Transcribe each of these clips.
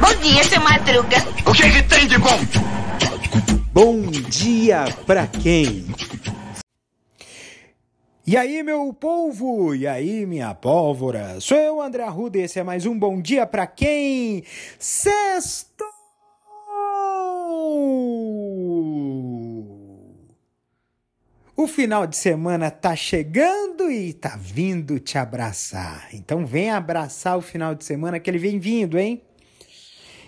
Bom dia, seu Madruga. O que, que tem de bom? Bom dia pra quem? E aí, meu povo? E aí, minha pólvora? Sou eu, André Arruda, e esse é mais um Bom Dia Pra Quem? Sexto! O final de semana tá chegando e tá vindo te abraçar. Então vem abraçar o final de semana que ele vem vindo, hein?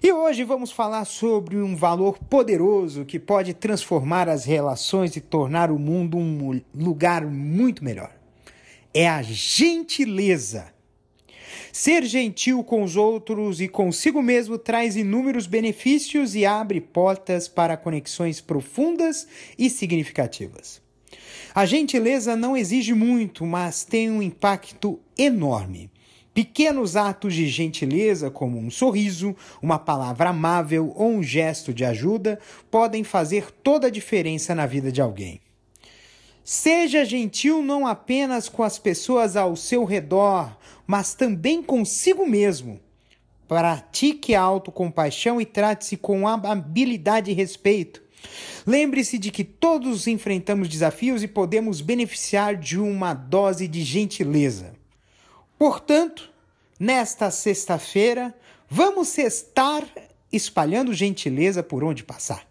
E hoje vamos falar sobre um valor poderoso que pode transformar as relações e tornar o mundo um lugar muito melhor. É a gentileza. Ser gentil com os outros e consigo mesmo traz inúmeros benefícios e abre portas para conexões profundas e significativas. A gentileza não exige muito, mas tem um impacto enorme. Pequenos atos de gentileza, como um sorriso, uma palavra amável ou um gesto de ajuda, podem fazer toda a diferença na vida de alguém. Seja gentil não apenas com as pessoas ao seu redor, mas também consigo mesmo. Pratique a autocompaixão e trate-se com habilidade e respeito. Lembre-se de que todos enfrentamos desafios e podemos beneficiar de uma dose de gentileza. Portanto, nesta sexta-feira, vamos estar espalhando gentileza por onde passar.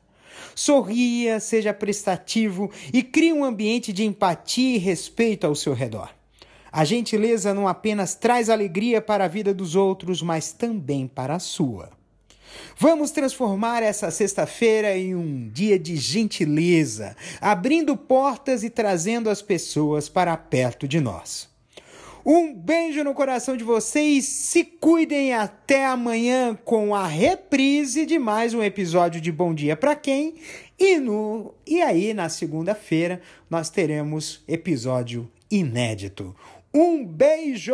Sorria, seja prestativo e crie um ambiente de empatia e respeito ao seu redor. A gentileza não apenas traz alegria para a vida dos outros, mas também para a sua. Vamos transformar essa sexta-feira em um dia de gentileza, abrindo portas e trazendo as pessoas para perto de nós. Um beijo no coração de vocês, se cuidem até amanhã com a reprise de mais um episódio de Bom Dia para quem? E no e aí na segunda-feira nós teremos episódio inédito. Um beijo!